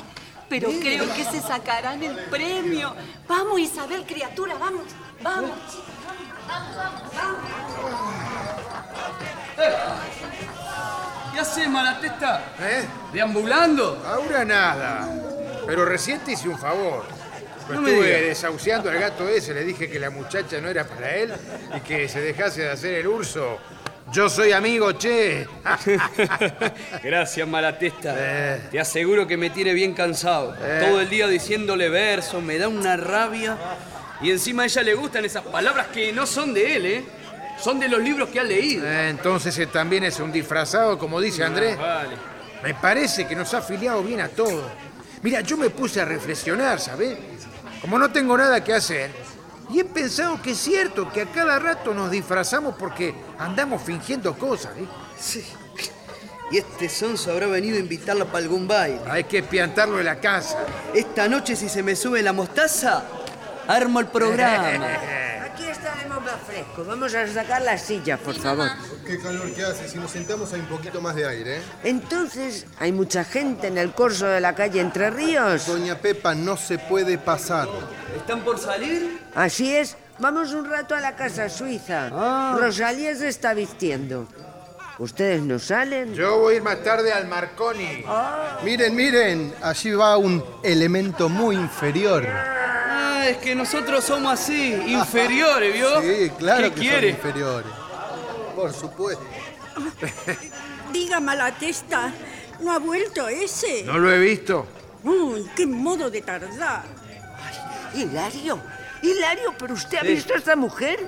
pero creo que se sacarán el premio. Vamos, Isabel, criatura, vamos, vamos. ¿Qué haces, malatesta? ¿Eh? ¿Deambulando? Ahora nada. Pero recién te hice un favor. Lo No estuve desahuciando al gato ese, le dije que la muchacha no era para él y que se dejase de hacer el urso. Yo soy amigo, che. (laughs) Gracias, malatesta. Te aseguro que me tiene bien cansado. Todo el día diciéndole versos, me da una rabia. Y encima a ella le gustan esas palabras que no son de él, ¿eh? Son de los libros que ha leído. Eh, Entonces él también es un disfrazado, como dice Andrés. Vale. Me parece que nos ha afiliado bien a todos. Mira, yo me puse a reflexionar, ¿sabes? Como no tengo nada que hacer, y he pensado que es cierto que a cada rato nos disfrazamos porque andamos fingiendo cosas, ¿eh? Sí. Y este sonso habrá venido a invitarla para algún baile. Hay que piantarlo en la casa. Esta noche, si se me sube la mostaza, armo el programa. (laughs) Estaremos más frescos. Vamos a sacar las sillas, por favor. Qué calor que hace. Si nos sentamos hay un poquito más de aire, ¿eh? Entonces, ¿hay mucha gente en el curso de la calle Entre Ríos? Doña Pepa, no se puede pasar. ¿Están por salir? Así es. Vamos un rato a la casa suiza. Rosalía se está vistiendo. ¿Ustedes no salen? Yo voy a ir más tarde al Marconi. Miren, miren, allí va un elemento muy inferior. Ah, es que nosotros somos así, inferiores, ¿vio? (laughs) Sí, claro ¿Qué que quiere? son inferiores. Por supuesto. (laughs) Diga, Malatesta, ¿no ha vuelto ese? ¿No lo he visto? Uy, qué modo de tardar. Hilario, Hilario, pero usted ha Sí. visto a esta mujer.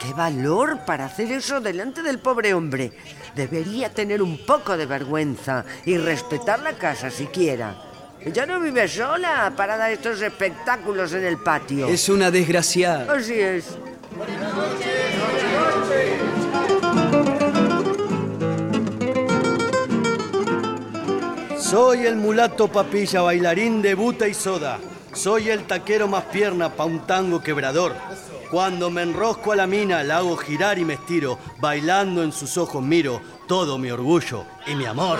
¡Qué valor para hacer eso delante del pobre hombre! Debería tener un poco de vergüenza y respetar la casa siquiera. Ella no vive sola para dar estos espectáculos en el patio. Es una desgraciada. Así es. Soy el mulato papilla, bailarín de buta y soda. Soy el taquero más pierna pa' un tango quebrador. Cuando me enrosco a la mina, la hago girar y me estiro. Bailando en sus ojos miro todo mi orgullo y mi amor.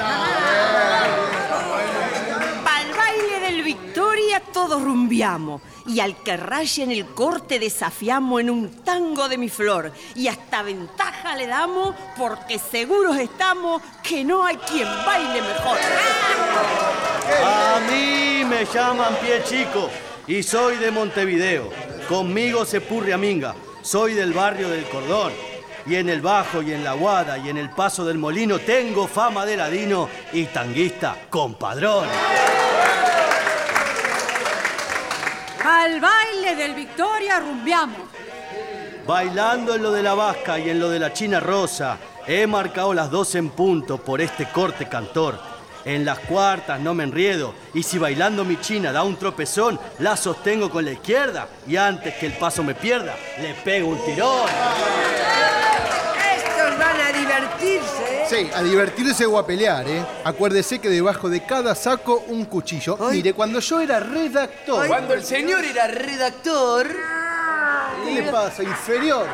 Todos rumbiamos. Y al que raye en el corte desafiamos en un tango de mi flor. Y hasta ventaja le damos porque seguros estamos que no hay quien baile mejor. A mí me llaman pie chico y soy de Montevideo. Conmigo se purre minga. Soy del barrio del Cordón. Y en el Bajo y en la Guada y en el Paso del Molino tengo fama de ladino y tanguista compadrón. Al baile del Victoria rumbiamos. Bailando en lo de la vasca y en lo de la china rosa, he marcado las dos en punto por este corte cantor. En las cuartas no me enriedo y si bailando mi china da un tropezón, la sostengo con la izquierda y antes que el paso me pierda, le pego un tirón. Estos van a divertirse. Sí, a divertirse o a pelear, ¿eh? Acuérdese que debajo de cada saco un cuchillo. Mire, cuando yo era redactor. Cuando el señor era redactor. ¿Qué le pasa, inferior?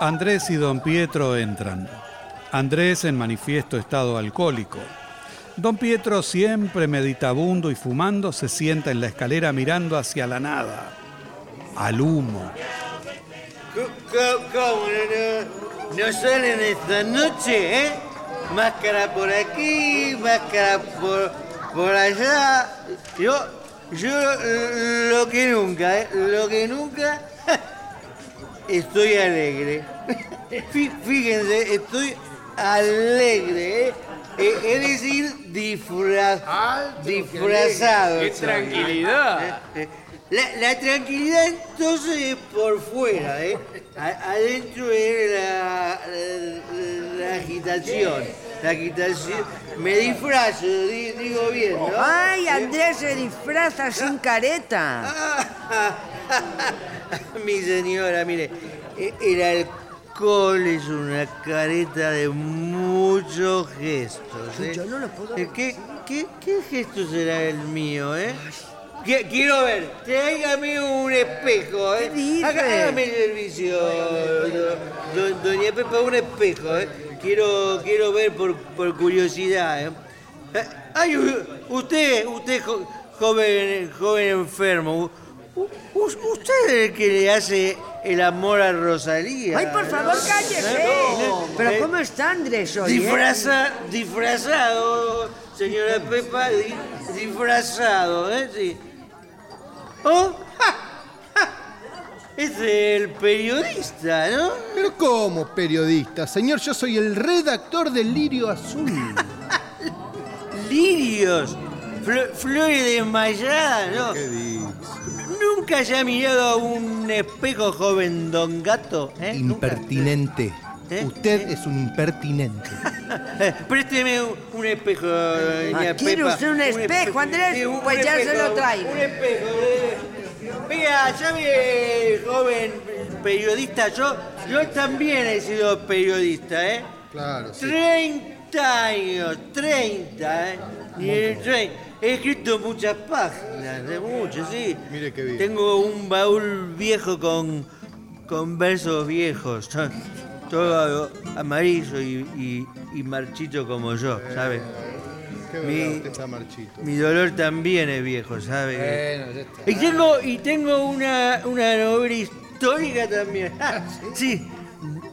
Andrés y don Pietro entran. Andrés en manifiesto estado alcohólico. Don Pietro, siempre meditabundo y fumando, se sienta en la escalera mirando hacia la nada, al humo. ¿Cómo, cómo no, no, no salen esta noche, eh? Máscara por aquí, máscara por, por allá. Yo, yo eh, lo que nunca, eh, lo que nunca (laughs) estoy alegre. (laughs) Fí- Fíjense, estoy alegre, ¿eh? Eh, Es decir, disfra- disfrazado. qué soy. tranquilidad. La, la tranquilidad entonces es por fuera, ¿eh? Adentro es la, la- la agitación. La agitación. Me disfrazo, di- digo bien, ¿no? Ay, Andrés se disfraza sin careta. (laughs) Mi señora, mire, e- el alcohol es una careta de muchos gestos. ¿eh? Yo no lo puedo Eh, ¿Qué, qué, qué gesto será el mío, eh? Qui- Quiero ver, tráigame un espejo, ¿eh? ¿Qué dice? Hágame el servicio, do- do- doña Pepa, un espejo, ¿eh? Quiero, quiero ver por, por curiosidad, ¿eh? Eh, Ay, usted, usted, jo- joven, joven enfermo, usted es el que le hace el amor a Rosalía. Ay, por favor, ¿no? cállese. ¿Eh? Pero Eh, ¿cómo está Andrés hoy? eh? Disfraza, disfrazado, señora Pepa, di- disfrazado, ¿eh? Sí. ¿Oh? ¡Ja! ¡Ja! Es el periodista, ¿no? Pero ¿cómo periodista? Señor, yo soy el redactor del Lirio Azul. (laughs) Lirios, flo- flores desmayadas, ¿no? ¿Qué dice? ¿Nunca se ha mirado a un espejo, joven don gato? ¿eh? ¿Nunca? ¿Eh? Usted es un impertinente. Eh, Présteme un, un espejo, doña Ah, ¿quiere Pepa. usted un espejo, Andrés? Un- Pues un ya se lo traigo. Un espejo. eh. ¿sabe, joven periodista? Yo, yo también he sido periodista, ¿eh? Claro, sí. 30 años, 30, ¿eh? Y el He escrito muchas páginas, de muchas, sí. Mire qué bien. Tengo un baúl viejo con, con versos viejos, todo amarillo y, y- y marchito como yo, ¿sabe? Qué Mi- verdad, usted está marchito. Mi dolor también es viejo, ¿sabe? Bueno, ya está. Y tengo, y tengo una, una novela histórica también. (laughs) sí,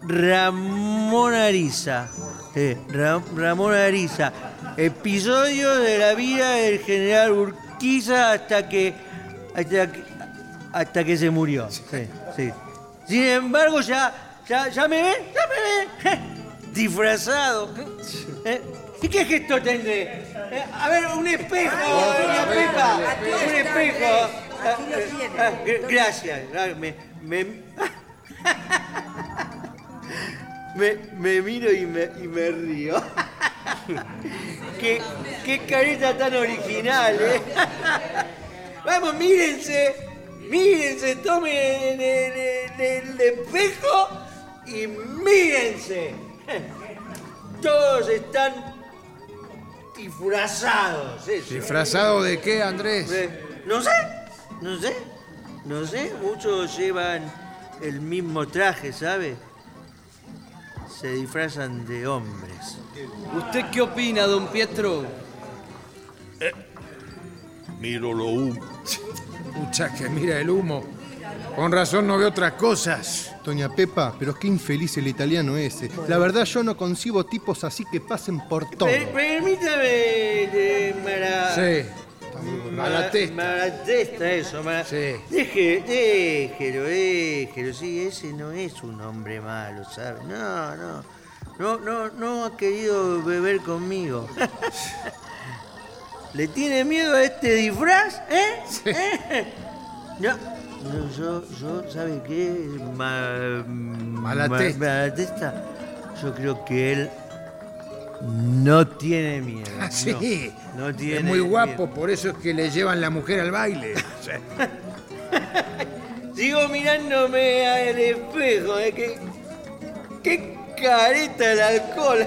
Ramón Ariza. Eh, Ra- Ramón Ariza. Episodio de la vida del general Urquiza hasta que. hasta que, hasta que se murió. Sí, sí. Sin embargo, ya, ya, ya me ven, ya me ven. (laughs) disfrazado. ¿Eh? ¿Y qué gesto tendré? Eh, A ver, un espejo, doña Pepa. Un espejo. Ah, ah, Gracias. Ah, Me, me, (laughs) me, me miro y me, y me río. (laughs) qué, qué careta tan original, ¿eh? Vamos, mírense. Mírense, tomen el, el- el espejo y mírense. Todos están disfrazados. eso. ¿Disfrazado de qué, Andrés? Eh, No sé, no sé, no sé. Muchos llevan el mismo traje, ¿sabe? Se disfrazan de hombres. ¿Usted qué opina, don Pietro? Miro lo humo. Mucha que mira el humo. Con razón no ve otras cosas. Doña Pepa, pero qué infeliz el italiano ese. La verdad yo no concibo tipos así que pasen por todo. Per- permítame, eh, Mara... Sí. Malatesta. Malatesta, eso, Mara... Sí. Deje, déjelo, déjelo. Sí, ese no es un hombre malo, ¿sabe? No, no. No, no, no ha querido beber conmigo. (laughs) ¿Le tiene miedo a este disfraz? ¿Eh? ¿Eh? No, no, yo, yo, ¿sabe qué? Ma- Malatesta. Ma- Malatesta, yo creo que él no tiene miedo. Ah, sí. No, no tiene Es muy guapo, miedo. por eso es que le llevan la mujer al baile. (laughs) Sigo mirándome al espejo, ¿eh? ¿Qué, qué careta el alcohol. (laughs)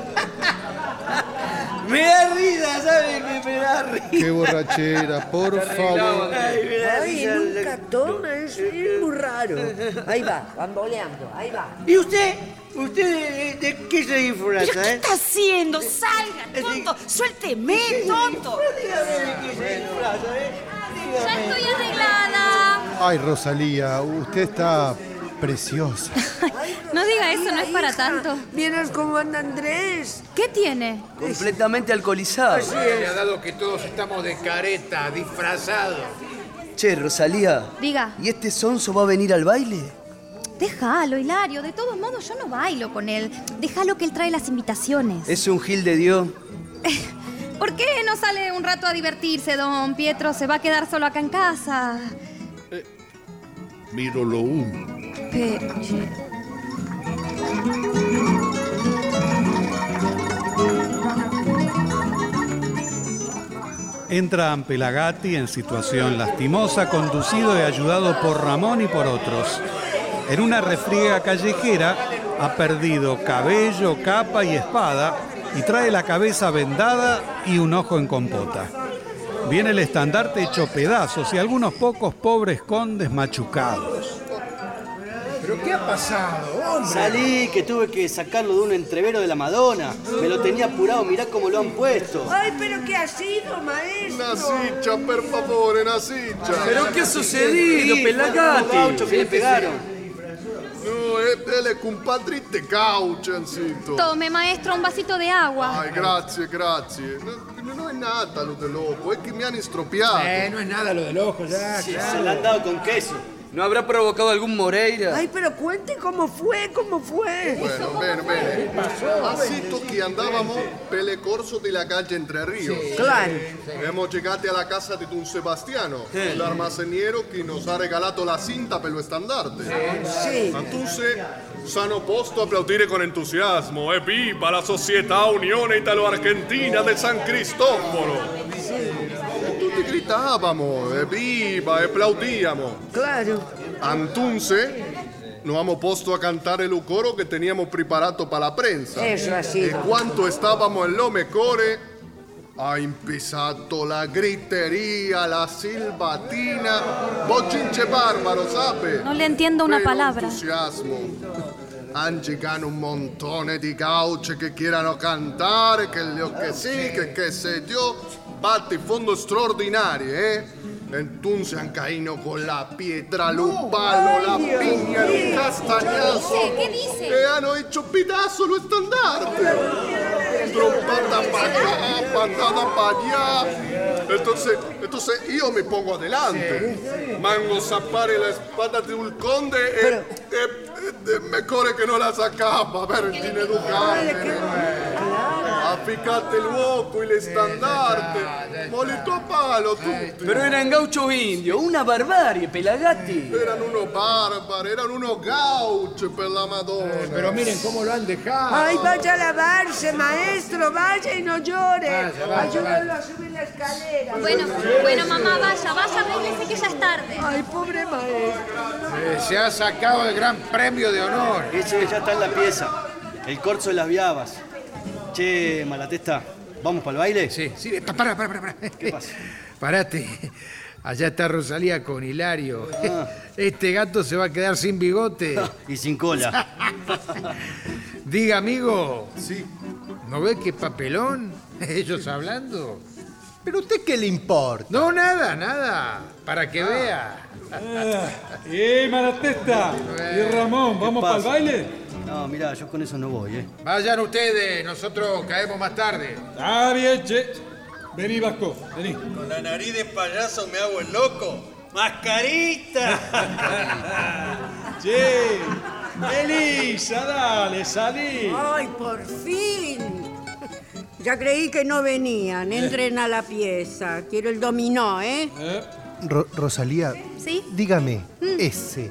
me da risa, ¿sabe que me da risa? Qué borrachera, por favor. Ay, me da Ay, risa. nunca toma, es, es muy raro. Ahí va, bamboleando, ahí va. ¿Y usted? ¿Usted de, de qué se disfraza, ¿Pero qué eh? está haciendo? Salga, tonto. Suélteme, tonto. Ya estoy arreglada. Ay, Rosalía, usted está preciosa. (laughs) No diga eso, no es para tanto. ¿Vienes cómo anda Andrés? ¿Qué tiene? Completamente alcoholizado. Así Le ha dado que todos estamos de careta, disfrazados. Che, Rosalía. Diga. ¿Y este sonso va a venir al baile? Déjalo, Hilario. De todos modos, yo no bailo con él. Déjalo que él trae las invitaciones. Es un gil de Dios. (laughs) ¿Por qué no sale un rato a divertirse, don Pietro? Se va a quedar solo acá en casa. Miro lo humo. Entra Pelagatti en situación lastimosa, conducido y ayudado por Ramón y por otros. En una refriega callejera ha perdido cabello, capa y espada y trae la cabeza vendada y un ojo en compota. Viene el estandarte hecho pedazos y algunos pocos pobres condes machucados. ¿Pero qué ha pasado, hombre? Salí, que tuve que sacarlo de un entrevero de la Madonna. Me lo tenía apurado, mirá cómo lo han puesto. Ay, pero ¿qué ha sido, maestro? Una siccia, per favore, una siccia. ¿Pero qué ha sucedido, Pelagatti? Gaucho que le pegaron. No, è le compadrite cauchan, sito. Tome, maestro, un vasito de agua. Ay, grazie, grazie. No, no è nata lo del loco, è che mi hanno estropiato. Eh, no es nada lo del ojo, ya, Sí, claro. se la han dado con queso. ¿No habrá provocado algún Moreira? Ay, pero cuente cómo fue, cómo fue. Bueno, bene, bene. Así che andavamo per le corso della calle Entre Ríos. Claro. Siamo llegati alla casa di Don Sebastiano, l'armazeniero che nos ha regalato la cinta per lo estandarte. Sí. Entonces, s'hanno posto a applaudire con entusiasmo. E viva la Società Unione Italo-Argentina de San Cristoforo! E tutti gritavamo, e viva, applaudíamos. Claro. Entonces, nos hemos puesto a cantar el coro que teníamos preparado para la prensa. Eso ha sido. Y cuando estábamos en lo mejores, ha empezado la gritería, la silbatina, bochinche bárbaro, ¿sabes? No le entiendo una Pero palabra. entusiasmo. Han llegado un montón de gauchos que quieran cantar, que lo que sí, que qué sé yo. Bate fondo extraordinario, ¿eh? Entonces han caído con la piedra, los palos, la piña, los castañazos. ¿Qué dice? Que han hecho pedazo los estandartes. Trompata para acá, patada para allá. Entonces, entonces io mi pongo adelante. Mango zappare la spada di un conde e, e, e, e mejor che non la sacapa, per il ineducante. Apicate el uoco y el estandarte. Molito a palo tutti. Pero eran gauchos indios, una barbarie, Pelagatti. Eran unos bárbaros, eran unos gauchos per la Madonna. Pero miren cómo lo han dejado. Ay, vaya a lavarse, maestro, vaya y no llore. Ayúdenlo a subir la escalera. Bueno, bueno, mamá, vaya, vaya, arréglese que ya es tarde. Ay, pobre maestro. Eh, se ha sacado el gran premio de honor. Ese ya está en la pieza. El corzo de las viabas. Che, Malatesta, ¿vamos para el baile? Sí, sí. Para, para, para, para. ¿Qué pasa? (laughs) Parate. Allá está Rosalía con Hilario. Ah. (laughs) Este gato se va a quedar sin bigote. (laughs) y sin cola. Diga, amigo. Sí. ¿No ve qué papelón? Ellos hablando. ¿Pero usted qué le importa? No, nada, nada. Para que vea. ¡Eh, Malatesta! ¿Y Ramón, vamos para el baile? No, mira, yo con eso no voy, ¿eh? Vayan ustedes, nosotros caemos más tarde. Ah, bien, che. Vení, Vasco, vení. Con la nariz de payaso me hago el loco. ¡Mascarita! (laughs) Che, Elisa, dale, salí. ¡Ay, por fin! Ya creí que no venían. Entren a la pieza. Quiero el dominó, ¿eh? Ro- Rosalía, ¿Sí? dígame, ¿ese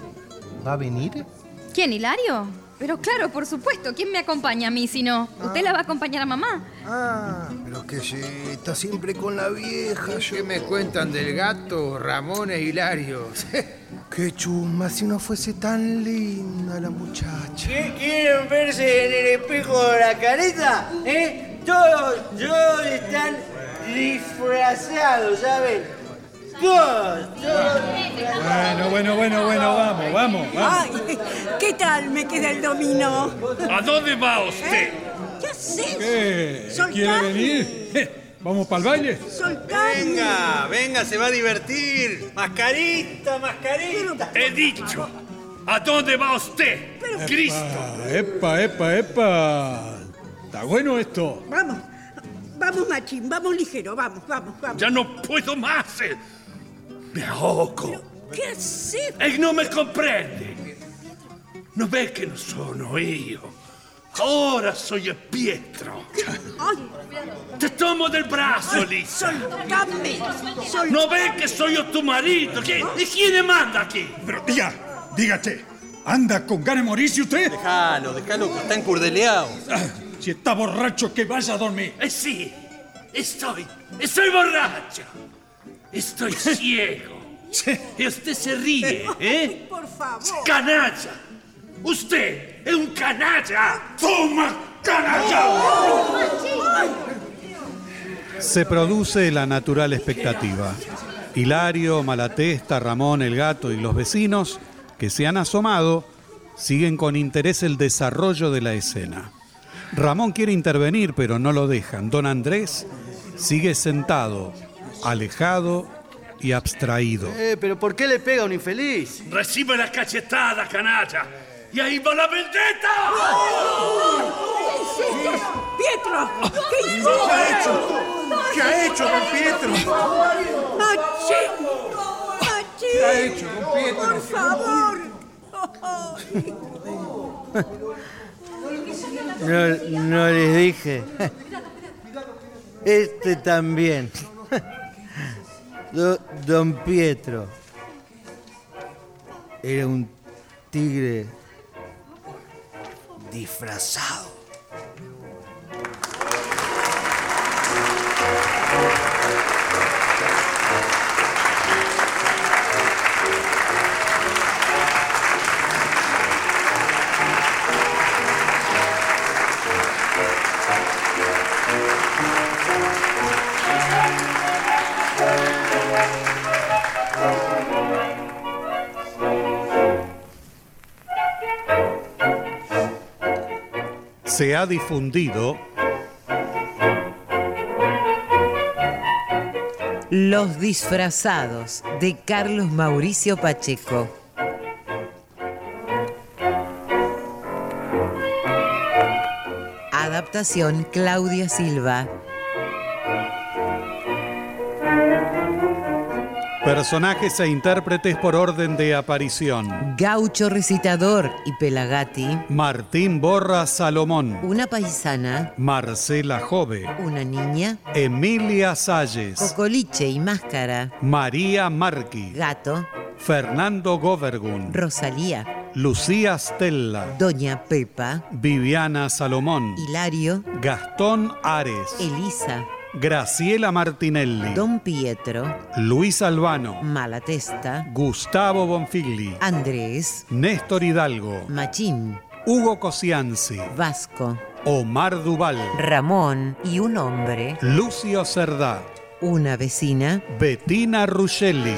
va a venir? ¿Quién, Hilario? Pero claro, por supuesto. ¿Quién me acompaña a mí si no? ¿Usted la va a acompañar a mamá? Ah, pero que sí, está siempre con la vieja. Yo... ¿Qué me cuentan del gato Ramón e Hilario? (laughs) Qué chusma, si no fuese tan linda la muchacha. ¿Qué- ¿Quieren verse en el espejo la careta? ¿Eh? Todos, todos están disfrazados, ¿saben? Bueno, bueno, bueno, bueno, vamos, vamos, vamos. ¡Ay! ¿Qué tal me queda el dominó? ¿A dónde va usted? ¿Qué haces? ¿Qué? Soltame. ¿Quiere venir? (laughs) ¿Vamos para el baile? ¡Soltame! Venga, venga, se va a divertir. Mascarita, mascarita. He dicho. ¿A dónde va usted? Cristo. Epa, epa, epa. Está bueno esto. Vamos. Vamos, machín. Vamos ligero. Vamos, vamos, vamos. Ya no puedo más. eh. Me ahogo. ¿Qué haces? E non me comprende. Non ve che non sono io. Ora soy Pietro. Te tomo del brazo, Lisa. ¡Soltame! Sol- ¿No ves que soy tu marido? ¿Qui- ¿Y quién manda aquí? Pero diga, dígate, ¿anda con ganas de morirse usted? Déjalo, déjalo, que está encurdeleado. Ah, Si está borracho, que vaya a dormir. Eh sí, estoy, estoy borracho. Estoy ciego. (laughs) Y usted se ríe, ¿eh? Por favor. Canalla. Usted es un canalla. ¡Toma, canalla! Se produce la natural expectativa. Hilario, Malatesta, Ramón, el gato y los vecinos que se han asomado siguen con interés el desarrollo de la escena. Ramón quiere intervenir, pero no lo dejan. Don Andrés sigue sentado, alejado y abstraído. Eh, pero ¿por qué le pega a un infeliz? Recibe la cachetada, canalla. Y ahí va la vendetta. ¿Qué hiciste? ¡Pietro! ¿Qué hiciste? ¿Qué ha hecho? ¿Qué ha hecho, don Pietro? ¡Machín! ¡Machín! ¿Qué ha hecho, don Pietro? ¡Por favor! No, no les dije. Este también. Do- don Pietro. Era un tigre disfrazado. Se ha difundido Los disfrazados de Carlos Mauricio Pacheco. Adaptación Claudia Silva. Personajes e intérpretes por orden de aparición. Gaucho recitador y Pelagati. Martín Borra Salomón. Una paisana. Marcela Jove. Una niña. Emilia Salles. Cocoliche y máscara. María Marqui. Gato. Fernando Govergun. Rosalía. Lucía Stella. Doña Pepa. Viviana Salomón. Hilario. Gastón Ares. Elisa. Graciela Martinelli. Don Pietro. Luis Albano. Malatesta. Gustavo Bonfigli. Andrés. Néstor Hidalgo. Machín. Hugo Cosianzi. Vasco. Omar Duval. Ramón y un hombre. Lucio Cerdá. Una vecina. Bettina Ruscelli.